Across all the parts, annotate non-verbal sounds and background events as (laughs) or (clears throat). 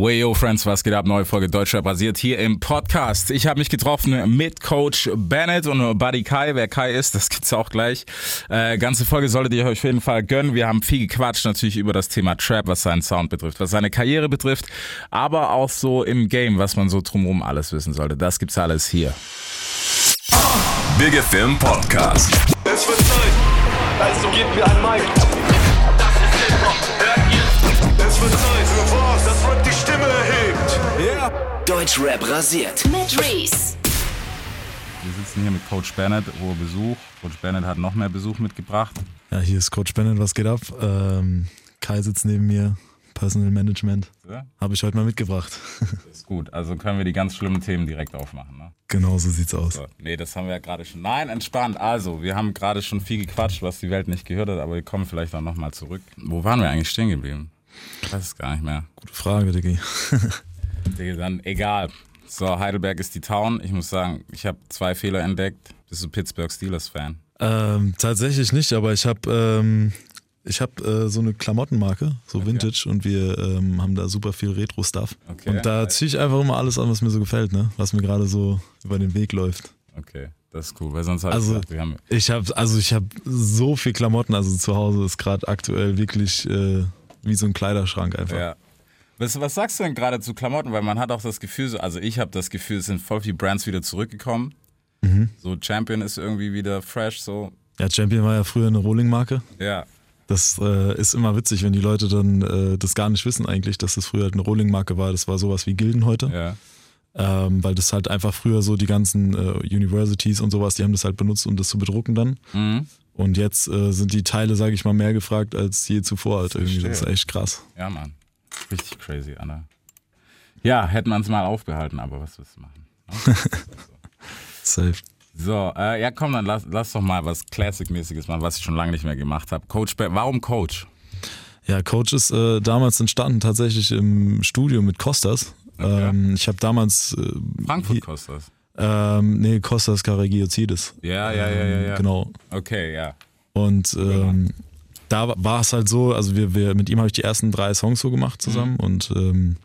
Wayo Friends, was geht ab? Neue Folge Deutscher basiert hier im Podcast. Ich habe mich getroffen mit Coach Bennett und Buddy Kai. Wer Kai ist, das gibt's auch gleich. Äh, ganze Folge solltet ihr euch auf jeden Fall gönnen. Wir haben viel gequatscht natürlich über das Thema Trap, was seinen Sound betrifft, was seine Karriere betrifft, aber auch so im Game, was man so drumherum alles wissen sollte. Das gibt's alles hier. Big FM Podcast. Es wird Zeit, also gebt mir ein Mic. Das ist Hip-Hop, hört ihr? Es wird Zeit Deutschrap rasiert. mit Reese. Wir sitzen hier mit Coach Bennett, wo Besuch. Coach Bennett hat noch mehr Besuch mitgebracht. Ja, hier ist Coach Bennett, was geht ab? Ähm, Kai sitzt neben mir, Personal Management. Ja, Habe ich heute mal mitgebracht. (laughs) ist gut. Also können wir die ganz schlimmen Themen direkt aufmachen. Ne? genau so sieht's aus. So, nee, das haben wir ja gerade schon. Nein, entspannt. Also, wir haben gerade schon viel gequatscht, was die Welt nicht gehört hat, aber wir kommen vielleicht auch nochmal zurück. Wo waren wir eigentlich stehen geblieben? Ich weiß es gar nicht mehr. Gute Frage, Diggi. (laughs) Dann egal. So, Heidelberg ist die Town. Ich muss sagen, ich habe zwei Fehler entdeckt. Bist du Pittsburgh Steelers-Fan? ähm, tatsächlich nicht, aber ich habe ähm, ich hab, äh, so eine Klamottenmarke, so Vintage, und wir ähm, haben da super viel Retro-Stuff. Okay. Und da ziehe ich einfach immer alles an, was mir so gefällt, ne? was mir gerade so über den Weg läuft. Okay, das ist cool, weil sonst halt Also- gesagt, haben Ich habe also ich habe so viel Klamotten, also zu Hause ist gerade aktuell wirklich äh, wie so ein Kleiderschrank einfach. Ja. Was, was sagst du denn gerade zu Klamotten? Weil man hat auch das Gefühl, so, also ich habe das Gefühl, es sind voll viele Brands wieder zurückgekommen. So Champion ist irgendwie wieder fresh, so. Ja, Champion war ja früher eine Rolling-Marke. Ja, Das äh, ist immer witzig, wenn die Leute dann äh, das gar nicht wissen eigentlich, dass das früher halt eine Rolling-Marke war. Das war sowas wie Gilden heute. ja. Ähm, weil das halt einfach früher so die ganzen äh, Universities und sowas, die haben das halt benutzt, um das zu bedrucken dann. Mhm. Und jetzt äh, sind die Teile, sage ich mal, mehr gefragt als je zuvor halt irgendwie. Das ist echt krass. Ja, Mann. Richtig crazy, Anna. Ja, hätte man es mal aufbehalten, aber was willst du machen? ne? (laughs) Safe. So, äh, ja komm, dann lass, lass doch mal was Classic-mäßiges machen, was ich schon lange nicht mehr gemacht habe. Coach, warum Coach? Ja, Coach ist äh, damals entstanden tatsächlich im Studio mit Costas. Okay. Ähm, ich habe damals äh, Frankfurt das. ähm, nee, Costas Karagiozidis. Ja, ja, ja, ja, ja. Genau. Okay, ja. Und ähm, da war es halt so, also wir, wir mit ihm habe ich die ersten drei Songs so gemacht zusammen und ähm,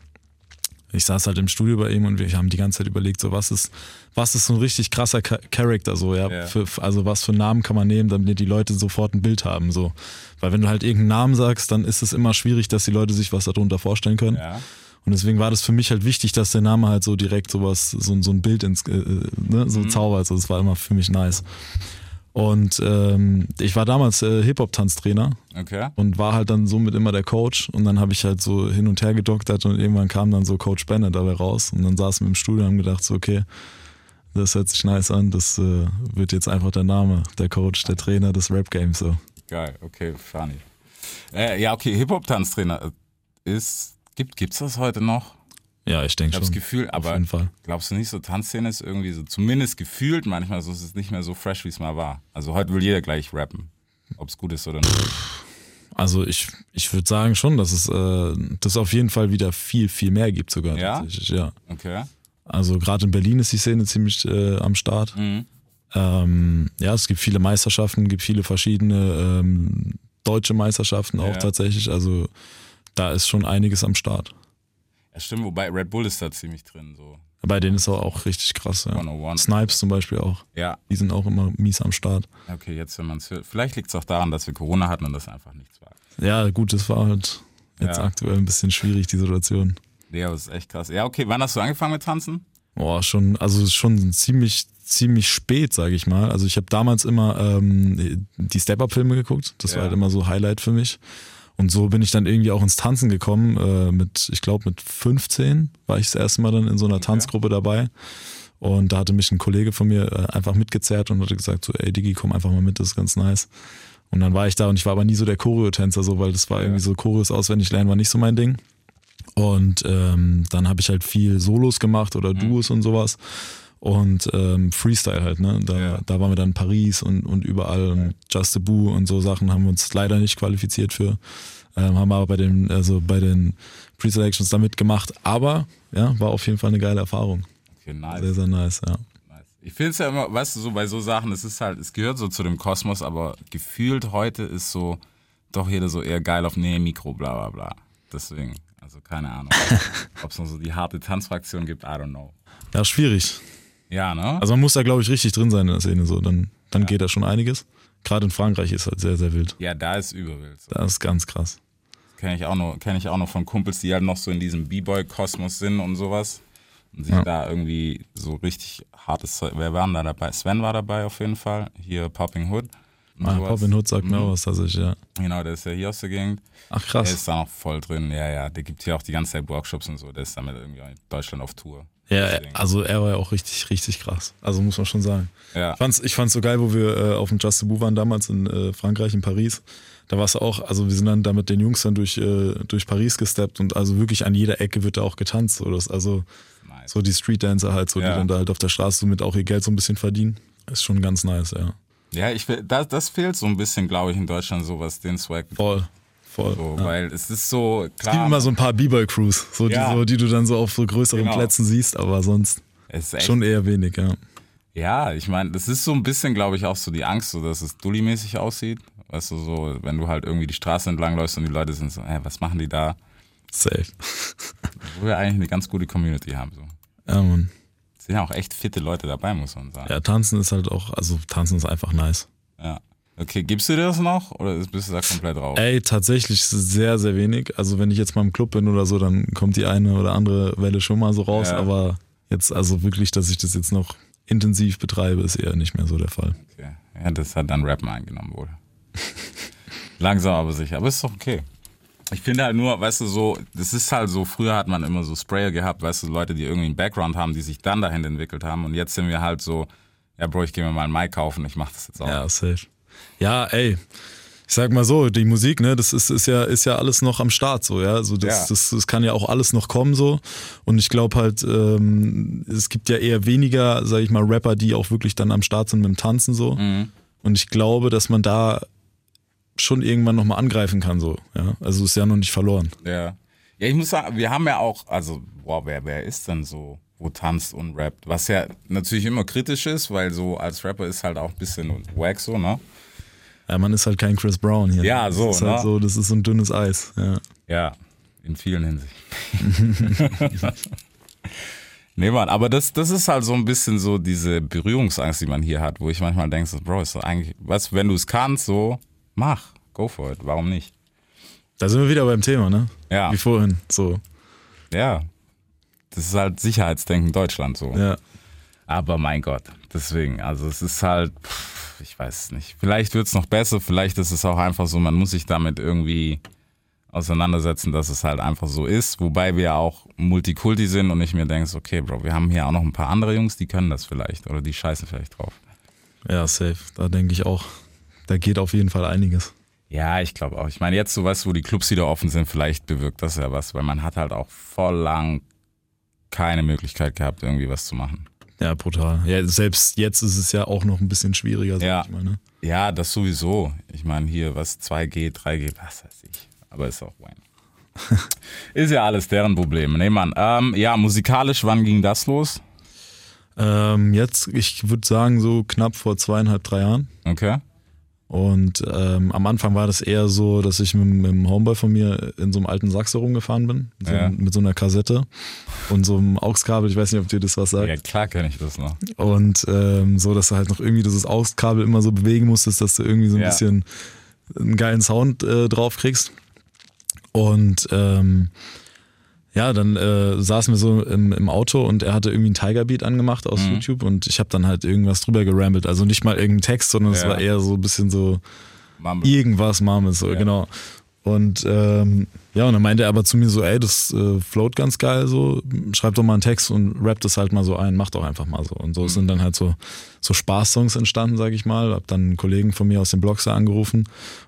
ich saß halt im Studio bei ihm und wir haben die ganze Zeit überlegt, so was ist, was ist so ein richtig krasser Cha- Charakter, so, ja, Ja. Für, also was für einen Namen kann man nehmen, damit die Leute sofort ein Bild haben, so. Weil wenn du halt irgendeinen Namen sagst, dann ist es immer schwierig, dass die Leute sich was darunter vorstellen können. Ja. Und deswegen war das für mich halt wichtig, dass der Name halt so direkt sowas, so, so ein Bild ins, äh, äh, ne, so zaubert. Also das war immer für mich nice. Und ähm, ich war damals äh, Hip-Hop-Tanztrainer Okay. und war halt dann somit immer der Coach. Und dann habe ich halt so hin und her gedoktert und irgendwann kam dann so Coach Bennett dabei raus. Und dann saßen wir im Studio und haben gedacht, so, okay, das hört sich nice an. Das äh, wird jetzt einfach der Name, der Coach, der Trainer des Rap-Games. So. Geil, okay, funny. Äh, ja, okay, Hip-Hop-Tanztrainer ist. Gibt, gibt's das heute noch? Ja, ich Ich denke habe das schon. Gefühl, aber glaubst du nicht, so Tanzszene ist irgendwie so, zumindest gefühlt manchmal so, ist es nicht mehr so fresh, wie es mal war. Also heute will jeder gleich rappen. Ob es gut ist oder nicht. Also ich, ich würde sagen schon, dass es äh, das auf jeden Fall wieder viel, viel mehr gibt sogar. Ja? Tatsächlich, ja. Okay. Also gerade in Berlin ist die Szene ziemlich äh, am Start. Mhm. Ähm, ja, es gibt viele Meisterschaften, gibt viele verschiedene ähm, deutsche Meisterschaften auch Ja. tatsächlich. Also da ist schon einiges am Start. Ja, stimmt, wobei Red Bull ist da ziemlich drin. So. Bei denen ist auch, auch richtig krass. Ja. 101. Snipes zum Beispiel auch. Ja, Die sind auch immer mies am Start. okay, jetzt, wenn man es hört. Vielleicht liegt es auch daran, dass wir Corona hatten und das einfach nichts war. Ja, gut, das war halt jetzt Ja. aktuell ein bisschen schwierig, die Situation. Aber das ist echt krass. Ja, okay, wann hast du angefangen mit Tanzen? Boah, schon, also schon ziemlich, ziemlich spät, sage ich mal. Also ich habe damals immer ähm, die Step-Up-Filme geguckt. Das Ja. war halt immer so Highlight für mich. Und so bin ich dann irgendwie auch ins Tanzen gekommen. Äh, mit, ich glaube, mit 15 war ich das erste Mal dann in so einer Tanzgruppe dabei. Und da hatte mich ein Kollege von mir äh, einfach mitgezerrt und hatte gesagt, so, ey Digi, komm einfach mal mit, das ist ganz nice. Und dann war ich da und ich war aber nie so der Choreo-Tänzer, so, weil das war irgendwie so Choreos auswendig lernen war nicht so mein Ding. Und ähm, dann habe ich halt viel Solos gemacht oder Duos und sowas. Und ähm, Freestyle halt, ne? Da, Ja. da waren wir dann in Paris und, und überall und Just a Boo und so Sachen haben wir uns leider nicht qualifiziert für. Ähm, haben aber bei den, also bei den Pre-Selections da mitgemacht. Aber ja, war auf jeden Fall eine geile Erfahrung. Okay, nice. Sehr, sehr nice, ja. Ich finde es ja immer, weißt du, so bei so Sachen, es ist halt, es gehört so zu dem Kosmos, aber gefühlt heute ist so doch jeder so eher geil auf nee, Mikro, bla bla bla. Deswegen. Also keine Ahnung. (laughs) Ob es noch so die harte Tanzfraktion gibt, I don't know. Ja, schwierig. Ja, ne? Also man muss da, glaube ich, richtig drin sein in der Szene. So. Dann, dann geht da schon einiges. Gerade in Frankreich ist halt sehr, sehr wild. ja, da ist übelwild. So. Das ist ganz krass. Kenne ich, auch noch- kenn ich auch noch von Kumpels, die halt noch so in diesem B-Boy-Kosmos sind und sowas. Und sich Ja. da irgendwie so richtig hartes Zeug. Wer war denn da dabei? Sven war dabei auf jeden Fall. Hier Popping Hood. Ah. Robin Hood sagt mir Mhm. was tatsächlich, ja. Genau, der ist ja hier aus der Gegend. Ach Der krass. ist da noch voll drin. Ja, ja. Der gibt hier auch die ganze Zeit Workshops und so. Der ist damit irgendwie in Deutschland auf Tour. Ja, Deswegen. also er war ja auch richtig, richtig krass. Also muss man schon sagen. Ja. Ich fand's, ich fand's so geil, wo wir äh, auf dem Just Debout waren damals in äh, Frankreich, in Paris. Da war es auch, also wir sind dann da mit den Jungs dann durch, äh, durch Paris gesteppt und also wirklich an jeder Ecke wird da auch getanzt. So, das, also Nice. so die Street Dancer halt, so Ja. die dann da halt auf der Straße somit auch ihr Geld so ein bisschen verdienen. Ist schon ganz nice, ja. Ja, ich das, das fehlt so ein bisschen, glaube ich, in Deutschland, so was den Swag. Voll. Voll. So, ja. Weil es ist so, Es gibt klar, immer so ein paar B-Boy-Crews, so, Ja. die, so, die du dann so auf so größeren Genau. Plätzen siehst, aber sonst schon eher wenig, ja. ja, ich meine, das ist so ein bisschen, glaube ich, auch so die Angst, so dass es Dulli-mäßig aussieht. Weißt du, so, wenn du halt irgendwie die Straße entlang läufst und die Leute sind so, hä, was machen die da? Safe. Wo wir eigentlich eine ganz gute Community haben, so. Ja, Mann. Es sind ja auch echt fitte Leute dabei, muss man sagen. Ja, tanzen ist halt auch, also tanzen ist einfach nice. Ja. Okay, gibst du dir das noch oder bist du da komplett raus? Ey, tatsächlich sehr, sehr wenig. Also wenn ich jetzt mal im Club bin oder so, dann kommt die eine oder andere Welle schon mal so raus. Ja. Aber jetzt, also wirklich, dass ich das jetzt noch intensiv betreibe, ist eher nicht mehr so der Fall. Okay. Ja, das hat dann Rappen eingenommen wohl. (laughs) Langsam aber sicher. Aber ist doch okay. Ich finde halt nur, weißt du, so, das ist halt so, früher hat man immer so Sprayer gehabt, weißt du, Leute, die irgendwie einen Background haben, die sich dann dahin entwickelt haben. Und jetzt sind wir halt so, ja, Bro, ich gehe mir mal ein Mic kaufen, ich mach das jetzt auch. Ja, safe. Ja, ey. Ich sag mal so, die Musik, ne, das ist, ist ja, ist ja alles noch am Start, so, ja. Also das, Ja. das, das kann ja auch alles noch kommen, so. Und ich glaube halt, ähm, es gibt ja eher weniger, sag ich mal, Rapper, die auch wirklich dann am Start sind mit dem Tanzen, so. Mhm. Und ich glaube, dass man da schon irgendwann nochmal angreifen kann, so, ja. Also ist ja noch nicht verloren. Ja. Ja, ich muss sagen, wir haben ja auch, also, boah, wer, wer ist denn so, wo tanzt und rappt? Was ja natürlich immer kritisch ist, weil so als Rapper ist halt auch ein bisschen wack so, ne? Ja, man ist halt kein Chris Brown hier. Ja, so, Das ist halt ne? so, das ist so ein dünnes Eis, ja. Ja, in vielen Hinsichten. (laughs) nee, Mann, aber das, das ist halt so ein bisschen so diese Berührungsangst, die man hier hat, wo ich manchmal denke, so, Bro, ist doch eigentlich, was, wenn du es kannst, so, mach, go for it, warum nicht? Da sind wir wieder beim Thema, ne? Ja. Wie vorhin, so, Ja, das ist halt Sicherheitsdenken Deutschland so. ja. Aber mein Gott, deswegen, also es ist halt, pff, ich weiß es nicht. Vielleicht wird es noch besser, vielleicht ist es auch einfach so, man muss sich damit irgendwie auseinandersetzen, dass es halt einfach so ist. Wobei wir auch Multikulti sind und ich mir denke, okay, Bro, wir haben hier auch noch ein paar andere Jungs, die können das vielleicht oder die scheißen vielleicht drauf. Ja, safe. Da denke ich auch, da geht auf jeden Fall einiges. Ja, ich glaube auch. Ich meine, jetzt so weißt du, wo die Clubs wieder offen sind, vielleicht bewirkt das ja was, weil man hat halt auch voll lang keine Möglichkeit gehabt, irgendwie was zu machen. Ja, brutal. Ja, selbst jetzt ist es ja auch noch ein bisschen schwieriger, sag Ja. ich mal. Ne? Ja, das sowieso. Ich meine, hier was 2G, 3G, was weiß ich. Aber ist auch Wayne. (laughs) ist ja alles deren Problem. Nee, Mann. Ähm, ja, musikalisch, wann ging das los? Ähm, jetzt, ich würde sagen, so knapp vor zweieinhalb, drei Jahren. Okay. Und ähm, am Anfang war das eher so, dass ich mit, mit dem Homeboy von mir in so einem alten Saxo rumgefahren bin, so, Ja. mit so einer Kassette und so einem AUX-Kabel, ich weiß nicht, ob dir das was sagt. Ja, klar kenne ich das noch. Und ähm, so, dass du halt noch irgendwie dieses AUX-Kabel immer so bewegen musstest, dass du irgendwie so ein Ja. bisschen einen geilen Sound äh, drauf kriegst. Und ähm, ja, dann äh, saßen wir so im, im Auto und er hatte irgendwie einen Tiger Beat angemacht aus Mhm. YouTube und ich habe dann halt irgendwas drüber gerambelt. Also nicht mal irgendein Text, sondern es Ja. war eher so ein bisschen so Mumble. irgendwas Marmes, so, Ja. genau. Und ähm, ja, und dann meinte er aber zu mir so, ey, das äh, float ganz geil, so, schreib doch mal einen Text und rap das halt mal so ein, mach doch einfach mal so. Und so sind dann halt so, so Spaßsongs entstanden, sag ich mal. Hab dann einen Kollegen von mir aus dem Blogser angerufen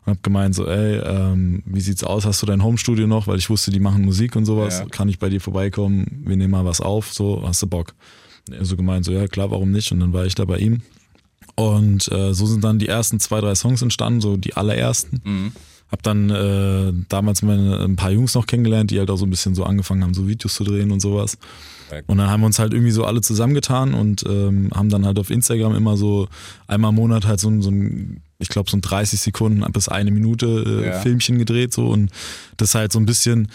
und hab gemeint so, ey, ähm, wie sieht's aus, hast du dein Homestudio noch? Weil ich wusste, die machen Musik und sowas. Ja. Kann ich bei dir vorbeikommen? Wir nehmen mal was auf, so, hast du Bock? Er so gemeint, so, ja klar, warum nicht? Und dann war ich da bei ihm. Und äh, so sind dann die ersten zwei, drei Songs entstanden, so die allerersten. Mhm. Hab dann äh, damals meine, ein paar Jungs noch kennengelernt, die halt auch so ein bisschen so angefangen haben, so Videos zu drehen und sowas. Und dann haben wir uns halt irgendwie so alle zusammengetan und ähm, haben dann halt auf Instagram immer so einmal im Monat halt so ein, so ein ich glaube, so ein 30 Sekunden bis eine Minute äh, Ja. Filmchen gedreht so und das halt so ein bisschen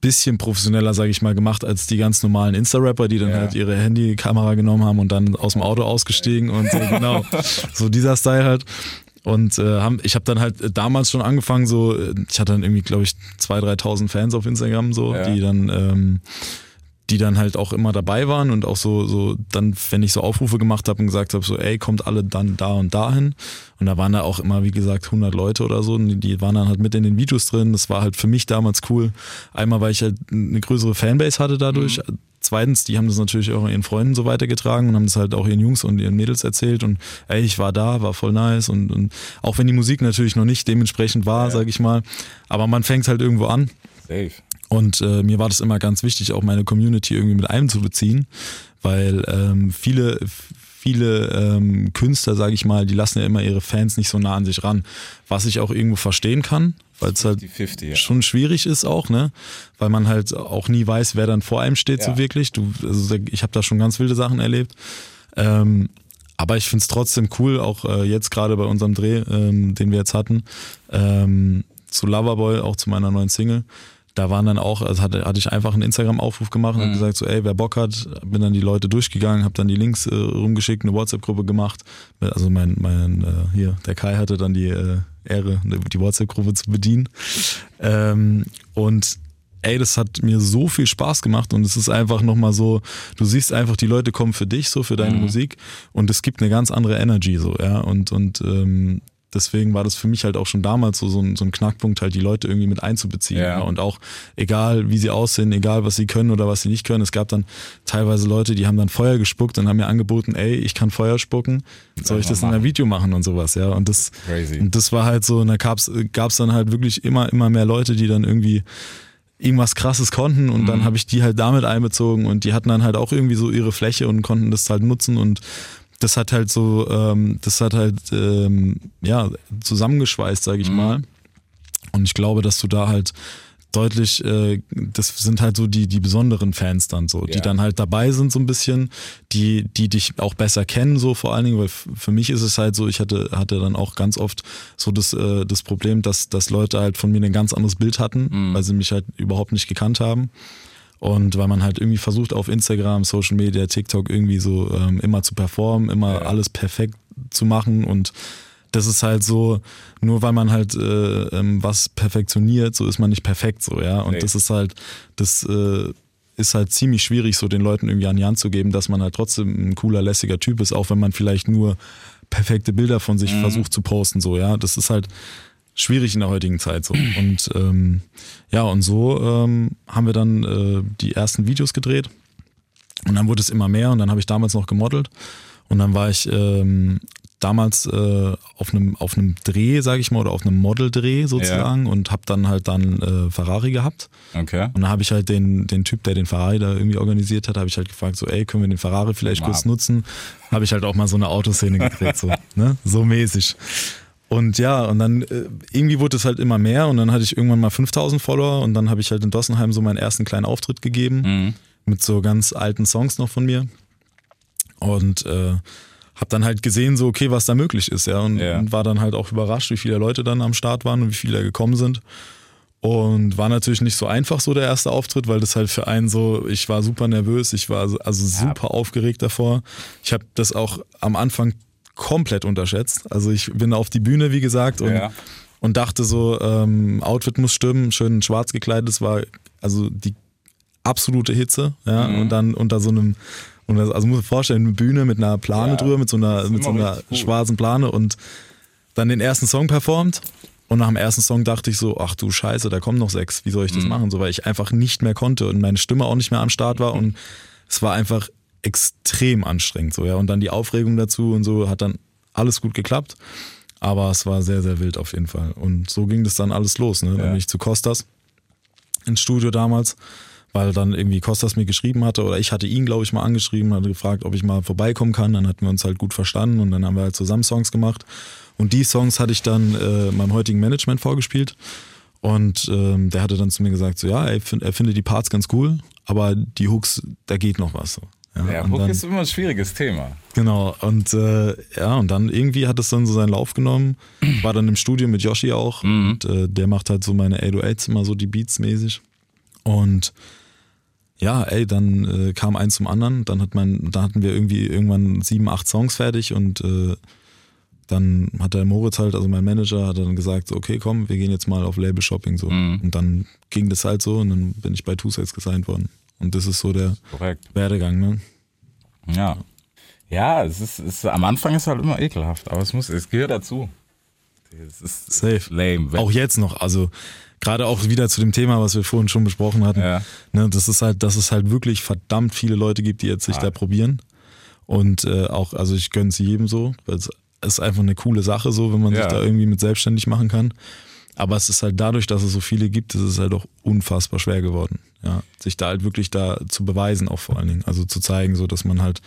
bisschen professioneller, sage ich mal, gemacht als die ganz normalen Insta-Rapper, die dann Ja. halt ihre Handykamera genommen haben und dann aus dem Auto ausgestiegen und so, (laughs) genau, so dieser Style halt. Und äh, haben, ich habe dann halt äh, damals schon angefangen, so, äh, ich hatte dann irgendwie, glaube ich, 2.000, 3.000 Fans auf Instagram, so, Ja. die dann, ähm, die dann halt auch immer dabei waren und auch so, so dann, wenn ich so Aufrufe gemacht habe und gesagt habe, so, ey, kommt alle dann da und dahin. Und da waren da auch immer, wie gesagt, 100 Leute oder so, und die, die waren dann halt mit in den Videos drin. Das war halt für mich damals cool. Einmal, weil ich halt eine größere Fanbase hatte dadurch. Zweitens, die haben das natürlich auch ihren Freunden so weitergetragen und haben das halt auch ihren Jungs und ihren Mädels erzählt und ey, ich war da, war voll nice und, und auch wenn die Musik natürlich noch nicht dementsprechend war, sag ich mal, aber man fängt halt irgendwo an. Safe. und äh, mir war das immer ganz wichtig, auch meine Community irgendwie mit einzubeziehen, weil ähm, viele, viele ähm, Künstler, sage ich mal, die lassen ja immer ihre Fans nicht so nah an sich ran, was ich auch irgendwo verstehen kann, weil es halt 50-50, ja. schon schwierig ist auch, ne, weil man halt auch nie weiß, wer dann vor einem steht Ja. so wirklich. Du, also ich habe da schon ganz wilde Sachen erlebt. Ähm, aber ich find's trotzdem cool, auch äh, jetzt gerade bei unserem Dreh, ähm, den wir jetzt hatten, ähm, zu Loverboy, auch zu meiner neuen Single. Da waren dann auch, also hatte, hatte ich einfach einen Instagram-Aufruf gemacht und hab gesagt, so, ey, wer Bock hat, bin dann die Leute durchgegangen, habe dann die Links äh, rumgeschickt, eine WhatsApp-Gruppe gemacht. Also mein, mein äh, hier, der Kai hatte dann die äh, Ehre, ne, die WhatsApp-Gruppe zu bedienen. Ähm, und ey, das hat mir so viel Spaß gemacht und es ist einfach nochmal so, du siehst einfach, die Leute kommen für dich, so für deine Musik und es gibt eine ganz andere Energy, so, ja, und, und ähm, deswegen war das für mich halt auch schon damals so, so, ein, so ein Knackpunkt, halt die Leute irgendwie mit einzubeziehen. Ja. Ja. Und auch egal, wie sie aussehen, egal, was sie können oder was sie nicht können. Es gab dann teilweise Leute, die haben dann Feuer gespuckt und haben mir angeboten, ey, ich kann Feuer spucken, soll ich das in einem. Video machen und sowas, ja. Und das, Crazy. und das war halt so, und da gab's gab's dann halt wirklich immer, immer mehr Leute, die dann irgendwie irgendwas krasses konnten und Mhm. dann habe ich die halt damit einbezogen und die hatten dann halt auch irgendwie so ihre Fläche und konnten das halt nutzen und das hat halt so, ähm, das hat halt ähm, ja zusammengeschweißt, sage ich Mhm. mal. Und ich glaube, dass du da halt deutlich, äh, das sind halt so die, die besonderen Fans dann so, die Ja. dann halt dabei sind so ein bisschen, die, die dich auch besser kennen, so vor allen Dingen, weil für mich ist es halt so, ich hatte, hatte dann auch ganz oft so das, äh, das Problem, dass, dass Leute halt von mir ein ganz anderes Bild hatten, weil sie mich halt überhaupt nicht gekannt haben. Und weil man halt irgendwie versucht auf Instagram, Social Media, TikTok irgendwie so ähm, immer zu performen, immer Ja. alles perfekt zu machen und das ist halt so, nur weil man halt äh, ähm, was perfektioniert, so ist man nicht perfekt so, ja. Und Nee. das ist halt, das äh, ist halt ziemlich schwierig, so den Leuten irgendwie an die Hand zu geben, dass man halt trotzdem ein cooler, lässiger Typ ist, auch wenn man vielleicht nur perfekte Bilder von sich versucht zu posten, so, ja. Das ist halt schwierig in der heutigen Zeit so. Und ähm, ja, und so ähm, haben wir dann äh, die ersten Videos gedreht. Und dann wurde es immer mehr und dann habe ich damals noch gemodelt. Und dann war ich ähm, damals äh, auf einem auf einem Dreh, sage ich mal, oder auf einem Modeldreh sozusagen und habe dann halt dann äh, Ferrari gehabt. Okay. Und dann habe ich halt den, den Typ, der den Ferrari da irgendwie organisiert hat, habe ich halt gefragt, so, ey, können wir den Ferrari vielleicht Mal kurz ab. nutzen? Habe ich halt auch mal so eine Autoszene gedreht, so, ne? So mäßig. Und ja, und dann äh, irgendwie wurde es halt immer mehr und dann hatte ich irgendwann mal 5000 Follower und dann habe ich halt in Dossenheim so meinen ersten kleinen Auftritt gegeben Mhm. mit so ganz alten Songs noch von mir. Und äh, habe dann halt gesehen, so, okay, was da möglich ist, ja. Und, Ja. und war dann halt auch überrascht, wie viele Leute dann am Start waren und wie viele gekommen sind. Und war natürlich nicht so einfach so der erste Auftritt, weil das halt für einen so, ich war super nervös, ich war also, also super aufgeregt davor. Ich habe das auch am Anfang komplett unterschätzt. Also ich bin auf die Bühne, wie gesagt, und, Ja. und dachte so, ähm, Outfit muss stimmen, schön schwarz gekleidet. Das war also die absolute Hitze, ja, Mhm. und dann unter so einem, und das, also muss ich vorstellen, eine Bühne mit einer Plane Ja, drüber, mit so einer, mit so einer schwarzen Plane und dann den ersten Song performt. Und nach dem ersten Song dachte ich so, ach du Scheiße, da kommen noch sechs, wie soll ich das Mhm. machen? So, weil ich einfach nicht mehr konnte und meine Stimme auch nicht mehr am Start war und es war einfach extrem anstrengend, so, ja. Und dann die Aufregung dazu und so hat dann alles gut geklappt. Aber es war sehr, sehr wild auf jeden Fall. Und so ging das dann alles los. Ne? Dann Ja. bin ich zu Costas ins Studio damals, weil dann irgendwie Costas mir geschrieben hatte oder ich hatte ihn, glaube ich, mal angeschrieben, hatte gefragt, ob ich mal vorbeikommen kann. Dann hatten wir uns halt gut verstanden und dann haben wir halt zusammen Songs gemacht. Und die Songs hatte ich dann äh, meinem heutigen Management vorgespielt. Und ähm, der hatte dann zu mir gesagt, so ja, er, find, er findet die Parts ganz cool, aber die Hooks, da geht noch was. So. Ja, und Hook dann- ist immer ein schwieriges Thema. Genau, und äh, ja, und dann irgendwie hat es dann so seinen Lauf genommen. (clears throat) War dann im Studio mit Yoshi auch. Und äh, der macht halt so meine 808s immer so die Beats mäßig. Und ja, ey, dann äh, kam eins zum anderen. Dann hat man, da hatten wir irgendwie irgendwann sieben, acht Songs fertig und äh, dann hat der Moritz halt, also mein Manager, hat dann gesagt, so, okay, komm, wir gehen jetzt mal auf Label Shopping so. Mhm. Und dann ging das halt so und dann bin ich bei Two Sets gesigned worden. Und das ist so der Korrekt. Werdegang, ne? Ja. Ja, es ist, es ist, am Anfang ist halt immer ekelhaft, aber es muss, es gehört dazu. Es ist Safe. lame. Auch jetzt noch, also gerade auch wieder zu dem Thema, was wir vorhin schon besprochen hatten, Ja. ne, das ist halt, dass es halt wirklich verdammt viele Leute gibt, die jetzt sich Ah. da probieren. Und äh, auch, also ich gönne es jedem so, weil es ist einfach eine coole Sache so, wenn man Ja. sich da irgendwie mit selbstständig machen kann. Aber es ist halt dadurch, dass es so viele gibt, ist es halt auch unfassbar schwer geworden. Ja, sich da halt wirklich da zu beweisen, auch vor allen Dingen. Also zu zeigen, so dass man halt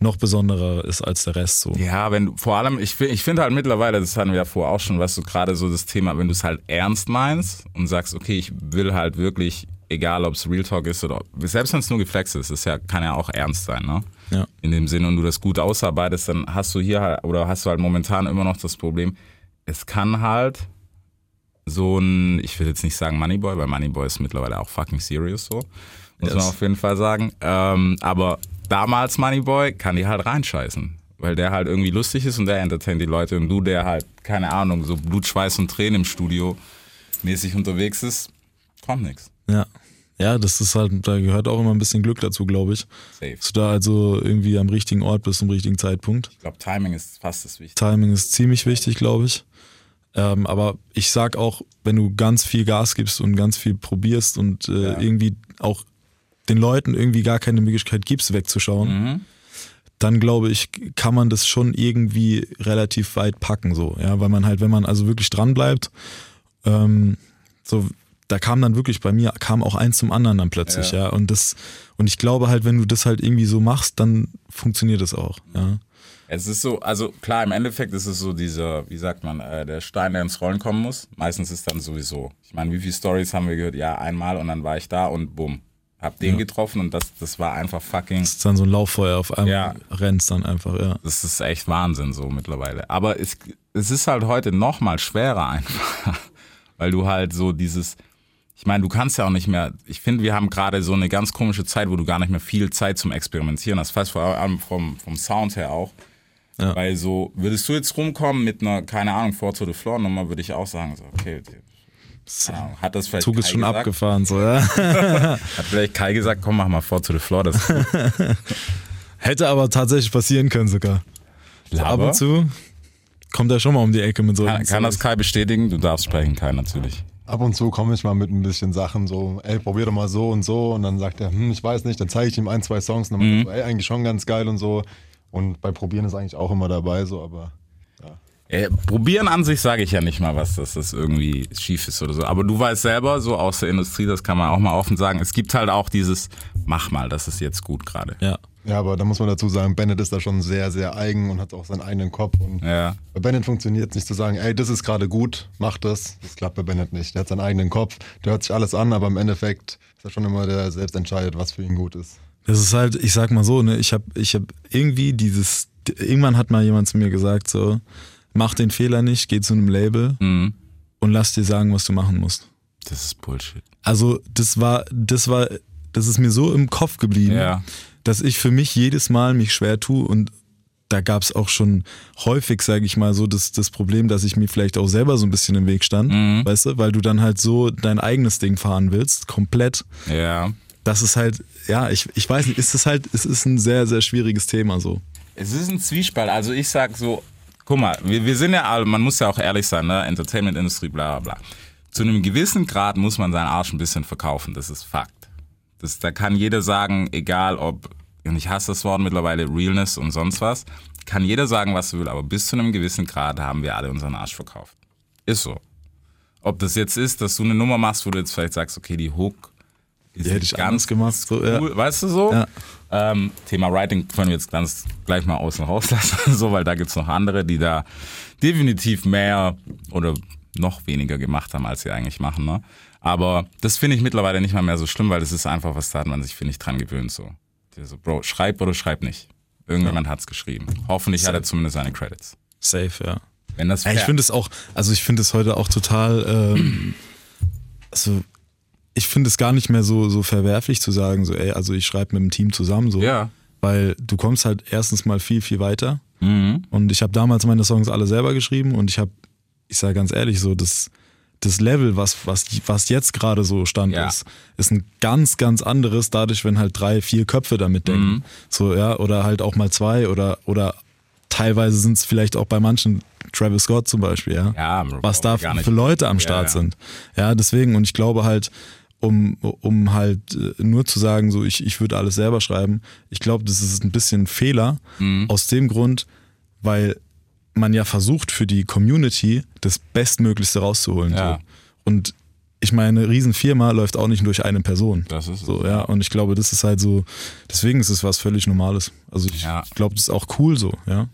noch besonderer ist als der Rest. So. Ja, wenn du, vor allem, ich, ich finde halt mittlerweile, das hatten wir ja vorher auch schon, was du gerade so das Thema, wenn du es halt ernst meinst und sagst, okay, ich will halt wirklich, egal ob es Real Talk ist oder selbst wenn es nur geflext ist, ist ja, kann ja auch ernst sein, ne? Ja. In dem Sinne und du das gut ausarbeitest, dann hast du hier halt, oder hast du halt momentan immer noch das Problem, es kann halt so ein, ich will jetzt nicht sagen Moneyboy, weil Moneyboy ist mittlerweile auch fucking serious so. Muss man Yes. auf jeden Fall sagen. Ähm, aber damals Moneyboy kann die halt reinscheißen. Weil der halt irgendwie lustig ist und der entertaint die Leute und du, der halt, keine Ahnung, so Blut, Schweiß und Tränen im Studio mäßig unterwegs ist, kommt nix. Ja. Ja, das ist halt, da gehört auch immer ein bisschen Glück dazu, glaube ich. Safe. Dass du da also irgendwie am richtigen Ort bist zum richtigen Zeitpunkt. Ich glaube, Timing ist fast das Wichtigste. Timing ist ziemlich wichtig, glaube ich. Ähm, aber ich sag auch, wenn du ganz viel Gas gibst und ganz viel probierst und äh, Ja. irgendwie auch den Leuten irgendwie gar keine Möglichkeit gibst, wegzuschauen, Mhm. dann glaube ich, kann man das schon irgendwie relativ weit packen, so, ja, weil man halt, wenn man also wirklich dran bleibt, ähm, so, da kam dann wirklich bei mir, kam auch eins zum anderen dann plötzlich, Ja. ja, und das, und ich glaube halt, wenn du das halt irgendwie so machst, dann funktioniert es auch, ja. Es ist so, also klar, im Endeffekt ist es so dieser, wie sagt man, äh, der Stein, der ins Rollen kommen muss. Meistens ist dann sowieso. Ich meine, wie viele Stories haben wir gehört? Ja, einmal und dann war ich da und bumm. Hab den getroffen und das, das war einfach fucking. Das ist dann so ein Lauffeuer auf einmal, Ja. rennst dann einfach, ja. Das ist echt Wahnsinn so mittlerweile. Aber es, es ist halt heute noch mal schwerer einfach, (laughs) weil du halt so dieses, ich meine, du kannst ja auch nicht mehr, ich finde, wir haben gerade so eine ganz komische Zeit, wo du gar nicht mehr viel Zeit zum Experimentieren hast. Fast vor allem vom, vom Sound her auch. Ja. Weil so, würdest du jetzt rumkommen mit einer, keine Ahnung, Four to the Floor Nummer, würde ich auch sagen, so, okay, Ahnung, hat das vielleicht Zug ist Kai schon gesagt? abgefahren, so, ja. (laughs) Hat vielleicht Kai gesagt, komm, mach mal Four to the Floor, das. (laughs) Hätte aber tatsächlich passieren können sogar. So ab Aber und zu kommt er schon mal um die Ecke mit so. kann, kann das Kai bestätigen? Du darfst sprechen, Kai, natürlich. Ab und zu komme ich mal mit ein bisschen Sachen so, ey, probier doch mal so und so. Und dann sagt er, hm, ich weiß nicht, dann zeige ich ihm ein, zwei Songs und dann Mhm. er so, ey, eigentlich schon ganz geil und so. Und bei Probieren ist eigentlich auch immer dabei, so, aber Äh, probieren an sich sage ich ja nicht mal was, dass das irgendwie schief ist oder so. Aber du weißt selber, so aus der Industrie, das kann man auch mal offen sagen, es gibt halt auch dieses, mach mal, das ist jetzt gut gerade. Ja. ja, aber da muss man dazu sagen, Bennett ist da schon sehr, sehr eigen und hat auch seinen eigenen Kopf. Und Ja. bei Bennett funktioniert es nicht zu sagen, ey, das ist gerade gut, mach das. Das klappt bei Bennett nicht. Der hat seinen eigenen Kopf, der hört sich alles an, aber im Endeffekt ist er schon immer der, der selbst entscheidet, was für ihn gut ist. Das ist halt, ich sag mal so, ne, ich habe ich hab irgendwie dieses, irgendwann hat mal jemand zu mir gesagt, so, mach den Fehler nicht, geh zu einem Label Mhm. und lass dir sagen, was du machen musst. Das ist Bullshit. Also, das war, das war, das ist mir so im Kopf geblieben, Ja. dass ich für mich jedes Mal mich schwer tue und da gab es auch schon häufig, sage ich mal, so das, das Problem, dass ich mir vielleicht auch selber so ein bisschen im Weg stand, Mhm. weißt du, weil du dann halt so dein eigenes Ding fahren willst, komplett. Ja. Das ist halt, ja, ich, ich weiß nicht, ist es halt, es ist ein sehr, sehr schwieriges Thema so. Es ist ein Zwiespalt. Also ich sag so, guck mal, wir, wir sind ja alle, man muss ja auch ehrlich sein, ne? Entertainment-Industrie, bla bla bla. Zu einem gewissen Grad muss man seinen Arsch ein bisschen verkaufen, das ist Fakt. Das, da kann jeder sagen, egal ob, und ich hasse das Wort mittlerweile, Realness und sonst was, kann jeder sagen, was er will, aber bis zu einem gewissen Grad haben wir alle unseren Arsch verkauft. Ist so. Ob das jetzt ist, dass du eine Nummer machst, wo du jetzt vielleicht sagst, okay, die Hook Die hätte ich anders gemacht, so, ja. cool, weißt du so? Ja. Ähm, Thema Writing können wir jetzt ganz gleich mal außen rauslassen, (laughs) so, weil da gibt's noch andere, die da definitiv mehr oder noch weniger gemacht haben, als sie eigentlich machen. Ne? Aber das finde ich mittlerweile nicht mal mehr so schlimm, weil das ist einfach was, da hat man sich, finde ich, dran gewöhnt. So. so, Bro, schreib oder schreib nicht. Irgendjemand hat's geschrieben. Hoffentlich hat er zumindest seine Credits. Safe, ja. Wenn das Ja, ich finde es auch, also ich finde es heute auch total, ähm, (clears throat) also ich finde es gar nicht mehr so, so verwerflich zu sagen, so, ey, also ich schreibe mit dem Team zusammen, so. Ja. Weil du kommst halt erstens mal viel, viel weiter. Mhm. Und ich habe damals meine Songs alle selber geschrieben und ich habe, ich sage ganz ehrlich, so das, das Level, was, was, was jetzt gerade so Stand Ja. ist, ist ein ganz, ganz anderes, dadurch, wenn halt drei, vier Köpfe damit denken. Mhm. So, ja, oder halt auch mal zwei oder, oder teilweise sind es vielleicht auch bei manchen Travis Scott zum Beispiel, ja. Ja, was da für Leute am Start ja. sind. Ja, deswegen, und ich glaube halt, um, um halt äh, nur zu sagen, so ich, ich würde alles selber schreiben, ich glaube, das ist ein bisschen ein Fehler. Mhm. Aus dem Grund, weil man ja versucht, für die Community das Bestmöglichste rauszuholen. Ja. So. Und ich meine, eine Riesenfirma läuft auch nicht durch eine Person. Das ist so, ja. Und ich glaube, das ist halt so, deswegen ist es was völlig Normales. Also ich Ja. glaube, das ist auch cool so, ja.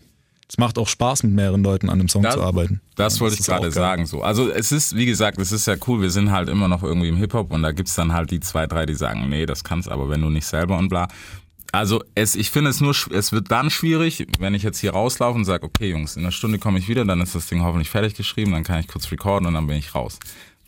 Es macht auch Spaß, mit mehreren Leuten an einem Song Das- zu arbeiten. Das wollte ich ist auch gerade sagen. So. Also es ist, wie gesagt, es ist ja cool, wir sind halt immer noch irgendwie im Hip-Hop und da gibt's dann halt die zwei, drei, die sagen, nee, das kannst aber wenn du nicht selber und bla. Also es, ich finde es nur, es wird dann schwierig, wenn ich jetzt hier rauslaufe und sage, okay Jungs, in einer Stunde komme ich wieder, dann ist das Ding hoffentlich fertig geschrieben, dann kann ich kurz recorden und dann bin ich raus.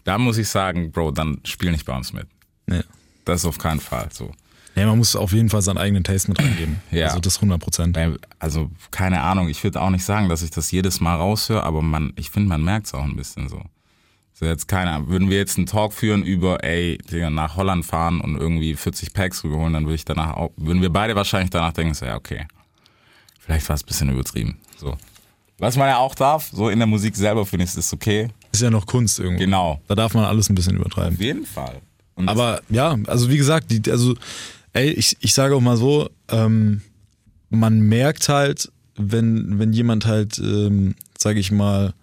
Da muss ich sagen, Bro, dann spiel nicht bei uns mit. Nee. Das ist auf keinen Fall so. Ja, man muss auf jeden Fall seinen eigenen Taste mit reingeben. (clears throat) Ja. Also das 100 Prozent. Also keine Ahnung, ich würde auch nicht sagen, dass ich das jedes Mal raushöre, aber man, ich finde, man merkt es auch ein bisschen so. So jetzt keine Ahnung, würden wir jetzt einen Talk führen über, ey, Digga, nach Holland fahren und irgendwie 40 Packs rüberholen, dann würde ich danach auch, würden wir beide wahrscheinlich danach denken, so, ja, okay, vielleicht war es ein bisschen übertrieben. So. Was man ja auch darf, so in der Musik selber finde ich, ist okay. Ist ja noch Kunst irgendwo. Genau. Da darf man alles ein bisschen übertreiben. Auf jeden Fall. Und Aber ja, also wie gesagt, die, also, ey, ich, ich sage auch mal so, ähm, man merkt halt, wenn, wenn jemand halt, ähm, sage ich mal,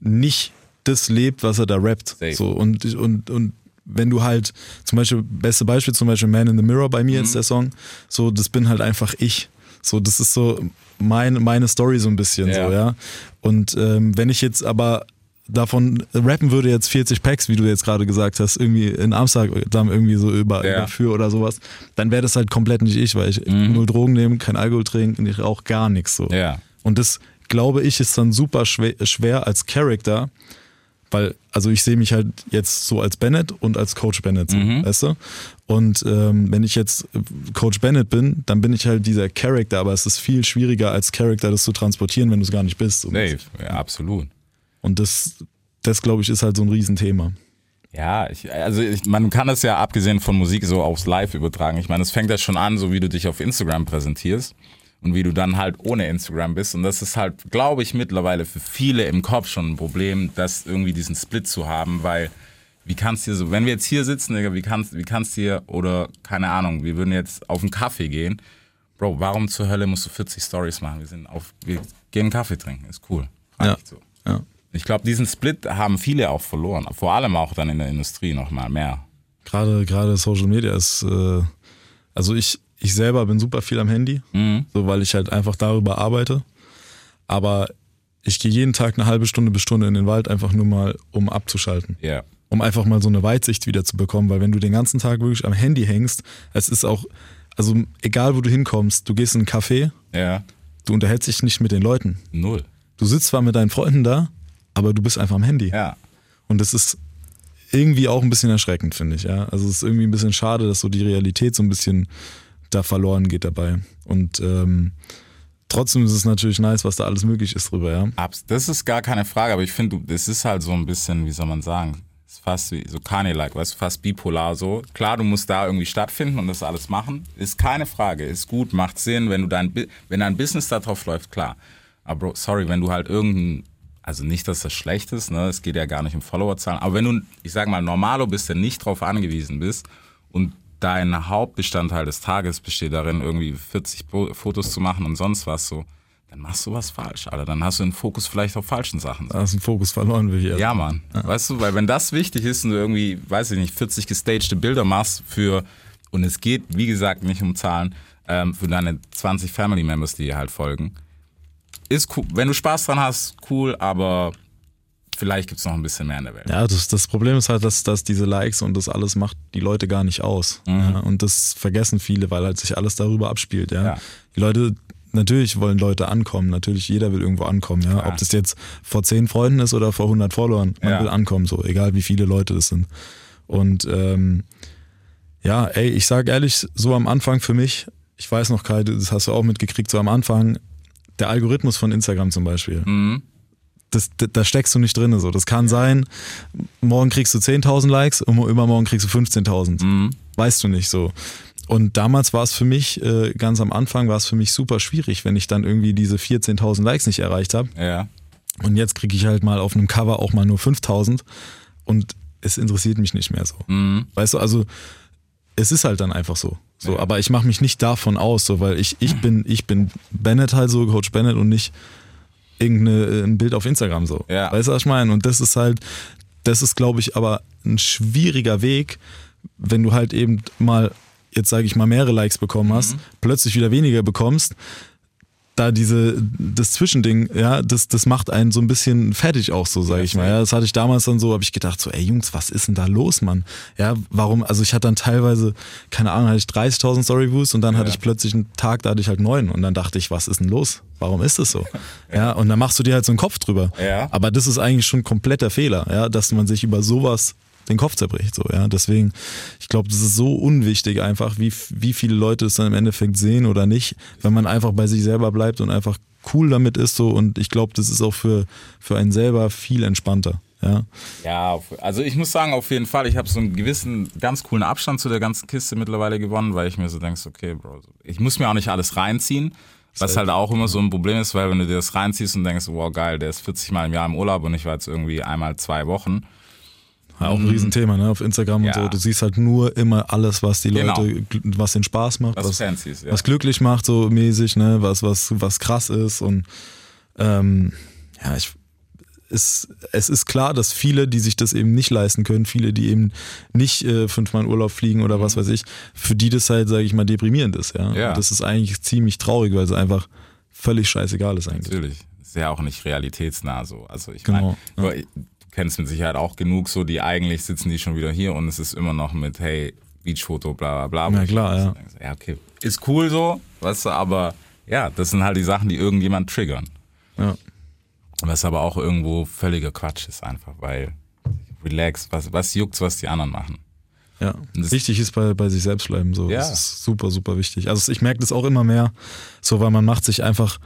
nicht das lebt, was er da rappt. Safe. So, und, und, und wenn du halt, zum Beispiel, beste Beispiel, zum Beispiel Man in the Mirror bei mir Mhm. jetzt der Song, so, das bin halt einfach ich. So, das ist so mein, meine Story so ein bisschen, Ja. so, ja. Und ähm, wenn ich jetzt aber davon rappen würde jetzt 40 Packs, wie du jetzt gerade gesagt hast, irgendwie in Amsterdam irgendwie so über, Ja. überführ oder sowas, dann wäre das halt komplett nicht ich, weil ich null Drogen nehme, kein Alkohol trinke und ich rauche gar nichts so. Mhm. Ja. Und das, glaube ich, ist dann super schwer, schwer als Charakter, weil, also ich sehe mich halt jetzt so als Bennett und als Coach Bennett, so, Mhm. weißt du? Und ähm, wenn ich jetzt Coach Bennett bin, dann bin ich halt dieser Charakter, aber es ist viel schwieriger als Charakter, das zu transportieren, wenn du es gar nicht bist. Safe, ja, absolut. Und das, das glaube ich, ist halt so ein Riesenthema. Ja, ich, also ich, man kann das ja abgesehen von Musik so aufs Live übertragen. Ich meine, es fängt ja schon an, so wie du dich auf Instagram präsentierst und wie du dann halt ohne Instagram bist. Und das ist halt, glaube ich, mittlerweile für viele im Kopf schon ein Problem, das irgendwie diesen Split zu haben, weil wie kannst du dir so, wenn wir jetzt hier sitzen, Digga, wie kannst, wie kannst du dir, oder keine Ahnung, wir würden jetzt auf einen Kaffee gehen. Bro, warum zur Hölle musst du 40 Stories machen? Wir sind auf, wir gehen einen Kaffee trinken, ist cool. Reicht so. ja. Ich glaube, diesen Split haben viele auch verloren. Vor allem auch dann in der Industrie nochmal mehr. Gerade, gerade Social Media ist, äh, also ich, ich selber bin super viel am Handy, so weil ich halt einfach darüber arbeite. Aber ich gehe jeden Tag eine halbe Stunde bis Stunde in den Wald, einfach nur mal, um abzuschalten. Ja. Um einfach mal so eine Weitsicht wieder zu bekommen, weil wenn du den ganzen Tag wirklich am Handy hängst, es ist auch, also egal wo du hinkommst, du gehst in einen Café, Ja. du unterhältst dich nicht mit den Leuten. Null. Du sitzt zwar mit deinen Freunden da, aber du bist einfach am Handy. Ja. Und das ist irgendwie auch ein bisschen erschreckend, finde ich. Ja? Also es ist irgendwie ein bisschen schade, dass so die Realität so ein bisschen da verloren geht dabei. Und ähm, trotzdem ist es natürlich nice, was da alles möglich ist drüber, ja. Das ist gar keine Frage, aber ich finde, das ist halt so ein bisschen, wie soll man sagen, ist fast wie so Kanye-like, weißt du, fast bipolar so. Klar, du musst da irgendwie stattfinden und das alles machen. Ist keine Frage, ist gut, macht Sinn, wenn du dein, wenn dein Business da drauf läuft, klar. Aber Bro, sorry, wenn du halt irgendein, also nicht, dass das schlecht ist, ne, es geht ja gar nicht um Followerzahlen, aber wenn du, ich sag mal, Normalo bist, der nicht drauf angewiesen bist und dein Hauptbestandteil des Tages besteht darin, irgendwie 40 Bo- Fotos zu machen und sonst was so, dann machst du was falsch, Alter. Dann hast du den Fokus vielleicht auf falschen Sachen. Da ist ein Fokus verloren, will ich erst. Ja, Mann. Weißt du, weil wenn das wichtig ist und du irgendwie, weiß ich nicht, 40 gestagte Bilder machst für, und es geht, wie gesagt, nicht um Zahlen, ähm, für deine 20 Family Members, die dir halt folgen, ist cool. Wenn du Spaß dran hast, cool, aber vielleicht gibt's noch ein bisschen mehr in der Welt. Ja, das, das Problem ist halt, dass, dass diese Likes und das alles macht die Leute gar nicht aus. Ja, und das vergessen viele, weil halt sich alles darüber abspielt. Ja. Ja. Die Leute, natürlich wollen Leute ankommen. Natürlich, jeder will irgendwo ankommen. Ja. Ob das jetzt vor zehn Freunden ist oder vor 100 Followern, man Ja. will ankommen, so egal wie viele Leute das sind. Und ähm, ja, ey, ich sag ehrlich, so am Anfang für mich, ich weiß noch, Kai, das hast du auch mitgekriegt, so am Anfang, der Algorithmus von Instagram zum Beispiel. Mhm. Das, da, da steckst du nicht drin. So. Das kann sein, morgen kriegst du 10.000 Likes und übermorgen kriegst du 15.000. Mhm. Weißt du nicht so. Und damals war es für mich, äh, ganz am Anfang war es für mich super schwierig, wenn ich dann irgendwie diese 14.000 Likes nicht erreicht habe. Ja. Und jetzt kriege ich halt mal auf einem Cover auch mal nur 5.000 und es interessiert mich nicht mehr so. Mhm. Weißt du, also es ist halt dann einfach so. So, aber ich mache mich nicht davon aus, so, weil ich, ich bin, ich bin Bennett halt so, Coach Bennett und nicht irgendein Bild auf Instagram so. Ja. Weißt du, was ich meine? Und das ist halt, das ist, glaube ich, aber ein schwieriger Weg, wenn du halt eben mal, jetzt sage ich mal, mehrere Likes bekommen hast, plötzlich wieder weniger bekommst, da diese, das Zwischending, ja, das, das macht einen so ein bisschen fertig auch so, sage ich mal. Ja, das hatte ich damals dann so, habe ich gedacht, so, ey Jungs, was ist denn da los, Mann? Ja, warum, also ich hatte dann teilweise, keine Ahnung, hatte ich 30.000 Storyviews und dann hatte ich plötzlich einen Tag, da hatte ich halt neun und dann dachte ich, was ist denn los? Warum ist das so? (laughs) Ja, und dann machst du dir halt so einen Kopf drüber. Ja. Aber das ist eigentlich schon kompletter Fehler, ja, dass man sich über sowas den Kopf zerbricht. So, ja. Deswegen, ich glaube, das ist so unwichtig einfach, wie, wie viele Leute es dann im Endeffekt sehen oder nicht, wenn man einfach bei sich selber bleibt und einfach cool damit ist so und ich glaube, das ist auch für, für einen selber viel entspannter. Ja. Ja, also ich muss sagen, auf jeden Fall, ich habe so einen gewissen, ganz coolen Abstand zu der ganzen Kiste mittlerweile gewonnen, weil ich mir so denke, okay, Bro, ich muss mir auch nicht alles reinziehen, was halt auch immer so ein Problem ist, weil wenn du dir das reinziehst und denkst, wow, geil, der ist 40 Mal im Jahr im Urlaub und ich war jetzt irgendwie einmal zwei Wochen. Ja, auch ein Riesenthema, ne? Auf Instagram Ja. und so. Du siehst halt nur immer alles, was die Genau. Leute, was den Spaß macht, Was was, fancy ist, ja. was glücklich macht, so mäßig, ne? Was, was, was krass ist. Und ähm, ja, ich, es, es ist klar, dass viele, die sich das eben nicht leisten können, viele, die eben nicht äh, fünfmal in Urlaub fliegen oder was weiß ich, für die das halt, sage ich mal, deprimierend ist. Ja? Mhm. Ja. Und das ist eigentlich ziemlich traurig, weil es einfach völlig scheißegal ist eigentlich. Natürlich. Ist ja auch nicht realitätsnah so. Also ich Genau, meine, du kennst mit Sicherheit auch genug so, die eigentlich sitzen die schon wieder hier und es ist immer noch mit, hey, Beachfoto, bla bla bla. Ja, klar, ja. Ja, okay. Ist cool so, weißt du, aber ja, das sind halt die Sachen, die irgendjemand triggern. Ja. Was aber auch irgendwo völliger Quatsch ist einfach, weil relax, was, was juckt's, was die anderen machen. Ja, wichtig ist bei, bei sich selbst bleiben. So. Ja. Das ist super, super wichtig. Also ich merke das auch immer mehr, so weil man macht sich einfach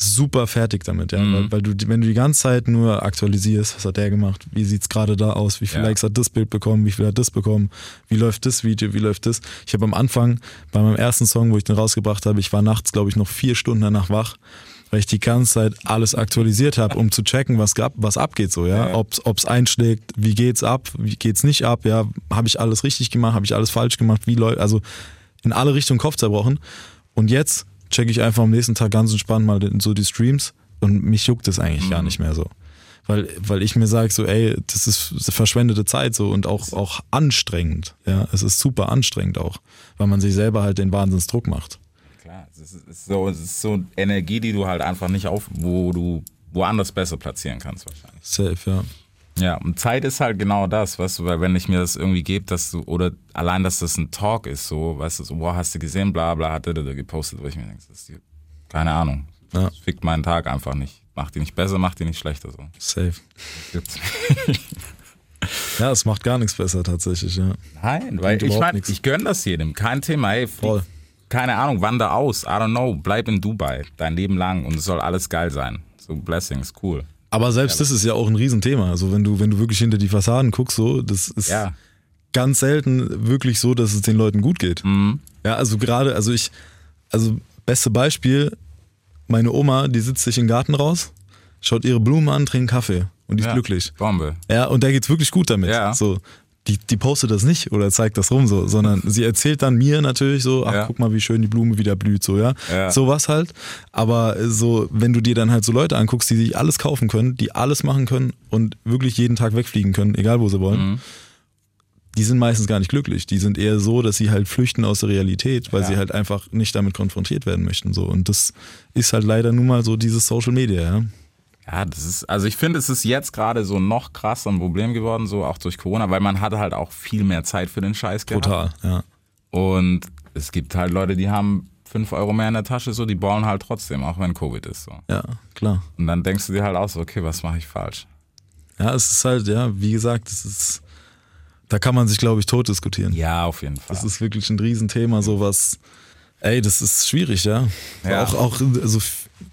super fertig damit, ja. Mhm. Weil, weil du, wenn du die ganze Zeit nur aktualisierst, was hat der gemacht, wie sieht's gerade da aus, wie viele Ja. Likes hat das Bild bekommen, wie viel hat das bekommen, wie läuft das Video, wie läuft das. Ich habe am Anfang bei meinem ersten Song, wo ich den rausgebracht habe, ich war nachts, glaube ich, noch vier Stunden danach wach, weil ich die ganze Zeit alles aktualisiert habe, um zu checken, was, gab, was abgeht so, ja. Ja. Ob's, ob's einschlägt, wie geht's ab, wie geht's nicht ab, ja. Habe ich alles richtig gemacht, habe ich alles falsch gemacht, wie läuft, also in alle Richtungen Kopf zerbrochen. Und jetzt checke ich einfach am nächsten Tag ganz entspannt mal so die Streams und mich juckt das eigentlich gar nicht mehr so. Weil, weil ich mir sage so, ey, das ist verschwendete Zeit so und auch, auch anstrengend. Ja, es ist super anstrengend auch, weil man sich selber halt den Wahnsinnsdruck macht. Klar, es ist, es ist so, es ist so Energie, die du halt einfach nicht auf, wo du woanders besser platzieren kannst wahrscheinlich. Safe, ja. Ja, und Zeit ist halt genau das, weißt du, weil wenn ich mir das irgendwie gebe, dass du, oder allein, dass das ein Talk ist, so, weißt du, so, boah, hast du gesehen, bla bla, hat der da gepostet, wo ich mir denke, das ist die, keine Ahnung, Ja. das fickt meinen Tag einfach nicht. Macht die nicht besser, macht die nicht schlechter, so. Safe. Gibt's. (laughs) Ja, es macht gar nichts besser tatsächlich, ja. Nein, weil ich meine, ich gönn das jedem, kein Thema, ey, Voll. keine Ahnung, wander aus, I don't know, bleib in Dubai, dein Leben lang und es soll alles geil sein. So, Blessings, cool. Aber selbst das ist ja auch ein Riesenthema. Also wenn du, wenn du wirklich hinter die Fassaden guckst, so, das ist Ja. ganz selten wirklich so, dass es den Leuten gut geht. Mhm. Ja, also gerade, also ich, also beste Beispiel, meine Oma, die sitzt sich den Garten raus, schaut ihre Blumen an, trinkt Kaffee und die ist Ja, glücklich. Bombe. Ja, und der geht's wirklich gut damit. Ja. So, die, die postet das nicht oder zeigt das rum so, sondern sie erzählt dann mir natürlich so, ach Ja. guck mal, wie schön die Blume wieder blüht, so, ja. Ja. Sowas halt. Aber so, wenn du dir dann halt so Leute anguckst, die sich alles kaufen können, die alles machen können und wirklich jeden Tag wegfliegen können, egal wo sie wollen, Mhm. die sind meistens gar nicht glücklich. Die sind eher so, dass sie halt flüchten aus der Realität, weil Ja. sie halt einfach nicht damit konfrontiert werden möchten. So. Und das ist halt leider nun mal so dieses Social Media, ja. Ja, das ist, also ich finde, es ist jetzt gerade so noch krasser ein Problem geworden, so auch durch Corona, weil man hatte halt auch viel mehr Zeit für den Scheiß gehabt. Total, ja. Und es gibt halt Leute, die haben fünf Euro mehr in der Tasche, so, die ballen halt trotzdem, auch wenn Covid ist, so. Ja, klar. Und dann denkst du dir halt auch so, okay, was mache ich falsch? Ja, es ist halt, ja, wie gesagt, es ist Da kann man sich, glaube ich, tot diskutieren. Ja, auf jeden Fall. Das ist wirklich ein Riesenthema, sowas. Ey, das ist schwierig, ja. Ja. Auch, auch also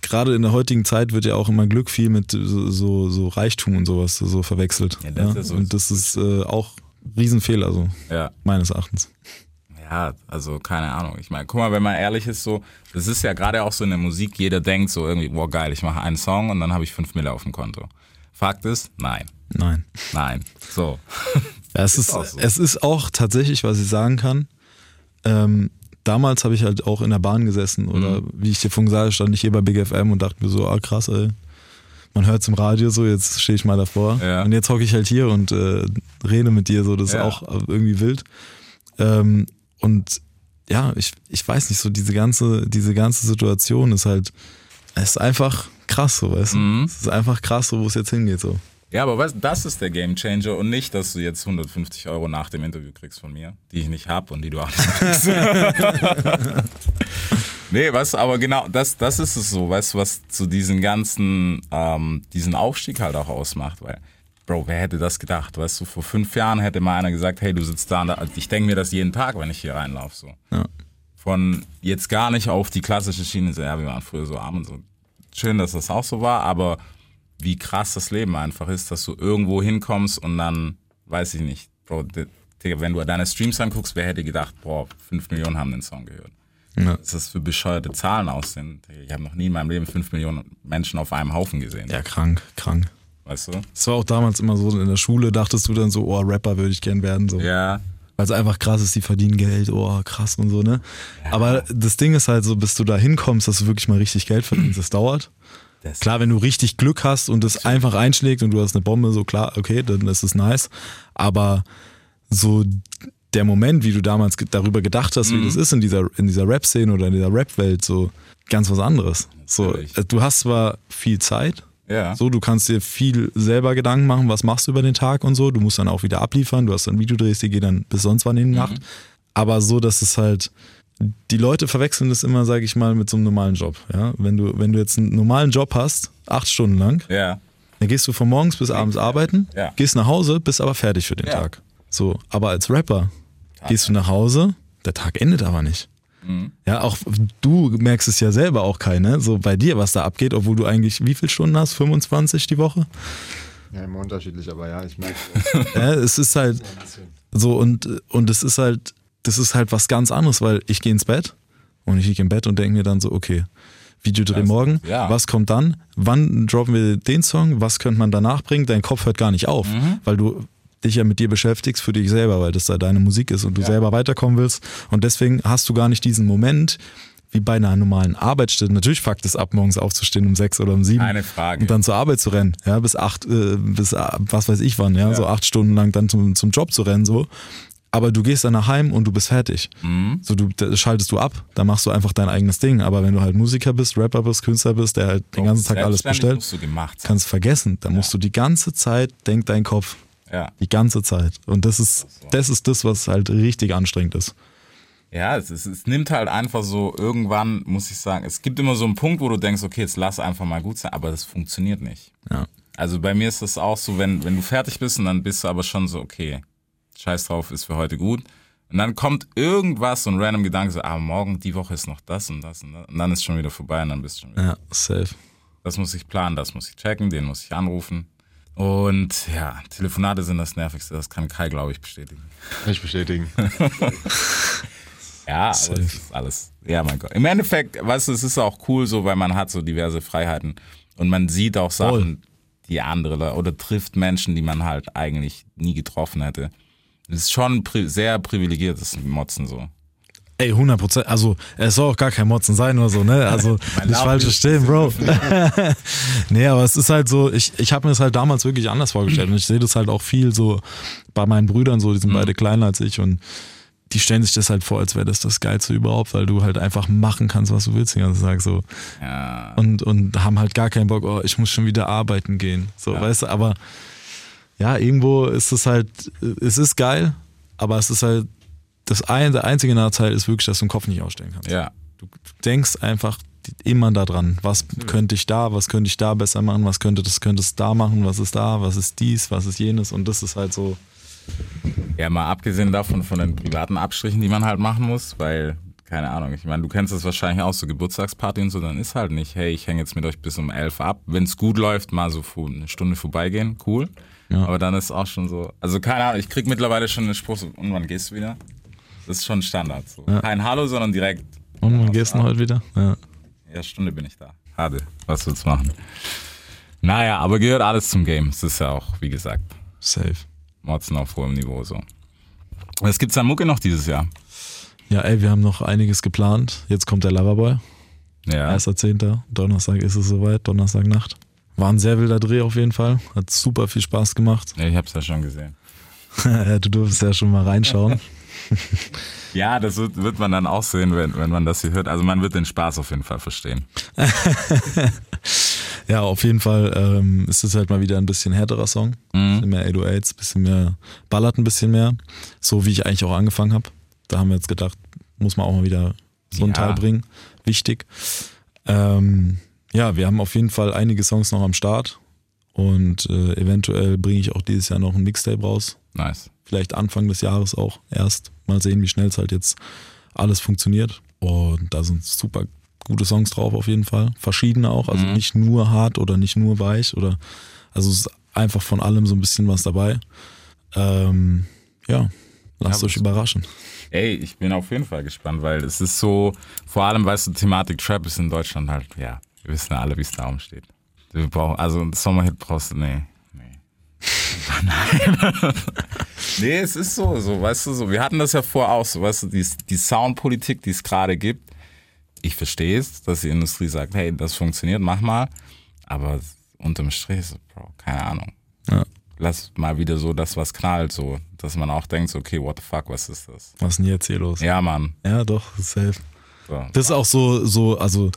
gerade in der heutigen Zeit wird ja auch immer Glück viel mit so, so, so Reichtum und sowas so verwechselt. Ja, Ja, das ist so- und das ist äh, auch ein Riesenfehler, so ja. meines Erachtens. Ja, also keine Ahnung. Ich meine, guck mal, wenn man ehrlich ist, so, das ist ja gerade auch so in der Musik, jeder denkt so irgendwie, boah geil, ich mache einen Song und dann habe ich fünf Mille auf dem Konto. Fakt ist, nein, Nein. nein. So. Ja, es, (laughs) ist, auch so. es ist auch tatsächlich, was ich sagen kann. Ähm, damals habe ich halt auch in der Bahn gesessen oder Mhm. wie ich dir vorhin gesagt stand ich hier bei Big FM und dachte mir so, ah krass, ey. Man hört es im Radio so, jetzt stehe ich mal davor. Ja. Und jetzt hocke ich halt hier und äh, rede mit dir so, das Ja. ist auch irgendwie wild. Ähm, und ja, ich, ich weiß nicht, so diese ganze, diese ganze Situation ist halt, es ist einfach krass, so, weißt du? Mhm. Es ist einfach krass, so, wo es jetzt hingeht, so. Ja, aber weißt, das ist der Game Changer und nicht, dass du jetzt 150 Euro nach dem Interview kriegst von mir, die ich nicht hab und die du auch nicht kriegst. (laughs) nee, weißt du, aber genau, das, das ist es so, weißt du, was zu diesen ganzen, ähm, diesen Aufstieg halt auch ausmacht, weil, Bro, wer hätte das gedacht, weißt du, vor fünf Jahren hätte mal einer gesagt, hey, du sitzt da und da, ich denke mir das jeden Tag, wenn ich hier reinlaufe, so. Ja. Von jetzt gar nicht auf die klassische Schiene, so, ja, wir waren früher so arm und so. Schön, dass das auch so war, aber wie krass das Leben einfach ist, dass du irgendwo hinkommst und dann, weiß ich nicht, Bro, Digga, wenn du deine Streams anguckst, wer hätte gedacht, boah, fünf Millionen haben den Song gehört. Ja. Was das für bescheuerte Zahlen aussehen. Ich habe noch nie in meinem Leben fünf Millionen Menschen auf einem Haufen gesehen. Ja, krank, krank. Weißt du? Es war auch damals immer so, in der Schule dachtest du dann so, oh, Rapper würde ich gern werden, so. Ja, Weil es einfach krass ist, die verdienen Geld, oh, krass und so, ne? Aber das Ding ist halt so, bis du da hinkommst, dass du wirklich mal richtig Geld verdienst, das dauert. Das, Klar, wenn du richtig Glück hast und es einfach einschlägt und du hast eine Bombe, so klar, okay, dann ist es nice. Aber so der Moment, wie du damals darüber gedacht hast, wie das ist in dieser, in dieser Rap-Szene oder in dieser Rap-Welt, so ganz was anderes. So, äh, du hast zwar viel Zeit, ja. so, du kannst dir viel selber Gedanken machen, was machst du über den Tag und so. Du musst dann auch wieder abliefern, du hast dann Videodrehs, die gehen dann bis sonst wann in die Nacht. Aber so, dass es halt, die Leute verwechseln das immer, sage ich mal, mit so einem normalen Job. Ja? Wenn, du, wenn du jetzt einen normalen Job hast, acht Stunden lang, ja. dann gehst du von morgens bis abends arbeiten, Ja. gehst nach Hause, bist aber fertig für den Ja. Tag. So, aber als Rapper gehst du nach Hause, der Tag endet aber nicht. Mhm. Ja, auch du merkst es ja selber auch keine, so bei dir, was da abgeht, obwohl du eigentlich wie viele Stunden hast? 25 die Woche? Ja, immer unterschiedlich, aber ja, ich merke (laughs) Ja, es ist halt so und, und es ist halt, das ist halt was ganz anderes, weil ich gehe ins Bett und ich liege im Bett und denke mir dann so, okay, Videodreh Das- morgen, ja. was kommt dann? Wann droppen wir den Song? Was könnte man danach bringen? Dein Kopf hört gar nicht auf, Mhm. weil du dich ja mit dir beschäftigst für dich selber, weil das da deine Musik ist und du Ja. selber weiterkommen willst. Und deswegen hast du gar nicht diesen Moment, wie bei einer normalen Arbeitsstelle. Natürlich fuckt es ab, morgens aufzustehen um sechs oder um sieben. Keine Frage. Und dann zur Arbeit zu rennen, ja, bis acht, äh, bis äh, was weiß ich wann, ja, so acht Stunden lang dann zum, zum Job zu rennen, so. Aber du gehst dann nach Heim und du bist fertig. Mhm. So, du schaltest du ab, da machst du einfach dein eigenes Ding. Aber wenn du halt Musiker bist, Rapper bist, Künstler bist, der halt den ganzen Tag alles bestellt, musst du kannst vergessen. Da musst du die ganze Zeit, denkt dein Kopf, Ja. die ganze Zeit. Und das ist, das ist das, was halt richtig anstrengend ist. Ja, es, ist, es nimmt halt einfach so, irgendwann muss ich sagen, es gibt immer so einen Punkt, wo du denkst, okay, jetzt lass einfach mal gut sein, aber das funktioniert nicht. Ja. Also bei mir ist das auch so, wenn, wenn du fertig bist und dann bist du aber schon so, okay, scheiß drauf, ist für heute gut. Und dann kommt irgendwas, so ein random Gedanke, so, ah, morgen, die Woche ist noch das und das und das. Und dann ist schon wieder vorbei und dann bist du schon wieder. Ja, safe. Das muss ich planen, das muss ich checken, den muss ich anrufen. Und ja, Telefonate sind das Nervigste, das kann Kai, glaube ich, bestätigen. Nicht bestätigen. (laughs) Ja, aber es ist alles. Ja, mein Gott. Im Endeffekt, weißt du, es ist auch cool so, weil man hat so diverse Freiheiten und man sieht auch Sachen, Voll. die andere oder trifft Menschen, die man halt eigentlich nie getroffen hätte. Es ist schon pri sehr privilegiertes Motzen so. Ey, 100 Prozent. Also, es soll auch gar kein Motzen sein oder so, ne? Also, (laughs) nicht falsch verstehen, Bro. (laughs) nee, aber es ist halt so, ich, ich habe mir das halt damals wirklich anders vorgestellt. Und ich sehe das halt auch viel so bei meinen Brüdern so, die sind beide kleiner als ich und die stellen sich das halt vor, als wäre das das Geilste überhaupt, weil du halt einfach machen kannst, was du willst den ganzen Tag so. Ja, Und, und haben halt gar keinen Bock, oh, ich muss schon wieder arbeiten gehen. So, Ja. weißt du, aber ja, irgendwo ist es halt, es ist geil, aber es ist halt, das ein, der einzige Nachteil ist wirklich, dass du den Kopf nicht ausstellen kannst. ja. Du denkst einfach immer da dran, was könnte ich da, was könnte ich da besser machen, was könnte das, könnte es da machen, was ist da, was ist dies, was ist jenes und das ist halt so, Ja, mal abgesehen davon, von den privaten Abstrichen, die man halt machen muss, weil, keine Ahnung, ich meine, du kennst das wahrscheinlich auch, so Geburtstagsparty und so, dann ist halt nicht, hey, ich hänge jetzt mit euch bis um elf ab. Wenn es gut läuft, mal so eine Stunde vorbeigehen, cool. Aber dann ist auch schon so, also keine Ahnung, ich krieg mittlerweile schon den Spruch, so, und wann gehst du wieder? Das ist schon Standard. So. Kein Hallo, sondern direkt, Und wann gehst du heute wieder? Ja. ja, Stunde bin ich da. Hade, was willst du machen? Naja, aber gehört alles zum Game. Es ist ja auch, wie gesagt, Safe. Motzen auf hohem Niveau so. Was gibt's an Mucke noch dieses Jahr? Ja, ey, wir haben noch einiges geplant. Jetzt kommt der Loverboy. Ja. 1.10. Donnerstag ist es soweit, Donnerstagnacht. War ein sehr wilder Dreh auf jeden Fall. Hat super viel Spaß gemacht. Ja, Ich hab's ja schon gesehen. (laughs) Du durfst ja schon mal reinschauen. (laughs) Ja, das wird, wird man dann auch sehen, wenn, wenn man das hier hört. Also man wird den Spaß auf jeden Fall verstehen. (laughs) Ja, auf jeden Fall ähm, ist es halt mal wieder ein bisschen härterer Song. Bisschen mehr 808s, bisschen mehr, ballert ein bisschen mehr. So wie ich eigentlich auch angefangen habe. Da haben wir jetzt gedacht, muss man auch mal wieder so einen Ja. Teil bringen. Wichtig. Ähm, ja, wir haben auf jeden Fall einige Songs noch am Start. Und äh, eventuell bringe ich auch dieses Jahr noch ein Mixtape raus. Nice. Vielleicht Anfang des Jahres auch erst. Mal sehen, wie schnell es halt jetzt alles funktioniert. Und da sind super gute Songs drauf auf jeden Fall. Verschiedene auch. Also nicht nur hart oder nicht nur weich oder also es ist einfach von allem so ein bisschen was dabei. Ähm, ja, lasst Ja, euch überraschen. Ey, ich bin auf jeden Fall gespannt, weil es ist so, vor allem, weißt du, Thematik Trap ist in Deutschland halt, ja, wir wissen ja alle, wie es da umsteht. Wir brauchen, also ein Sommerhit brauchst du, nee, nee. (laughs) Nein. nee, es ist so, so, weißt du, so, wir hatten das ja vorher auch, so, weißt du, die, die Soundpolitik, die es gerade gibt, ich verstehe es, dass die Industrie sagt, hey, das funktioniert, mach mal, aber unterm Strich, so, Bro, keine Ahnung. Ja. Lass mal wieder so das, was knallt, so, dass man auch denkt, so, okay, what the fuck, was ist das? Was ist denn jetzt hier los? Ja, Mann. Ja, doch, safe. So. Das ist auch so, so, also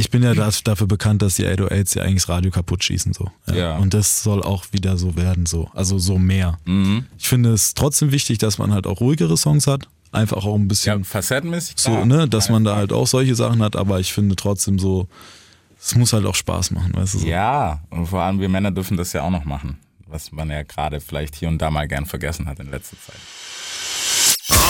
ich bin ja das, dafür bekannt, dass die 808s ja eigentlich das Radio kaputt schießen so. Ja. Und das soll auch wieder so werden, so. Also so mehr. Mhm. Ich finde es trotzdem wichtig, dass man halt auch ruhigere Songs hat. Einfach auch ein Ja, bisschen facettenmäßig. so, klar. ne, dass man da halt auch solche Sachen hat, aber ich finde trotzdem so, es muss halt auch Spaß machen, weißt du so. Ja, und vor allem wir Männer dürfen das ja auch noch machen. Was man ja gerade vielleicht hier und da mal gern vergessen hat in letzter Zeit.